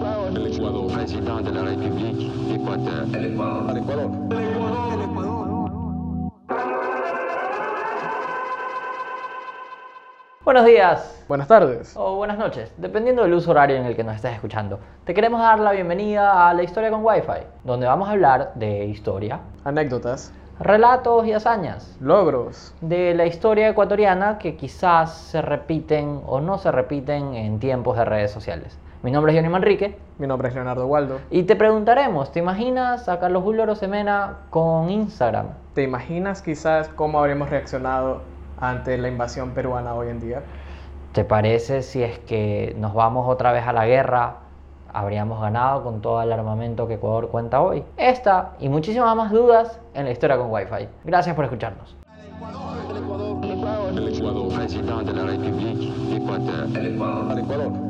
El Ecuador. Président de la République d'Équateur. El Ecuador. El Ecuador. Buenos días Buenas tardes. o buenas noches, dependiendo del uso horario en el que nos estés escuchando. Te queremos dar la bienvenida a La Historia con Wi-Fi, donde vamos a hablar de historia, Anécdotas, relatos y hazañas logros, de la historia ecuatoriana que quizás se repiten o no se repiten en tiempos de redes sociales. Mi nombre es Johnny Manrique mi nombre es Leonardo Waldo. y te preguntaremos, ¿te imaginas a Carlos Julio Semena con Instagram? ¿Te imaginas quizás cómo habríamos reaccionado ante la invasión peruana hoy en día? ¿Te parece si es que nos vamos otra vez a la guerra? Habríamos ganado con todo el armamento que Ecuador cuenta hoy. Esta y muchísimas más dudas en la historia con Wi-Fi. Gracias por escucharnos. El Ecuador. Président de la République d'Équateur. El Ecuador. El Ecuador.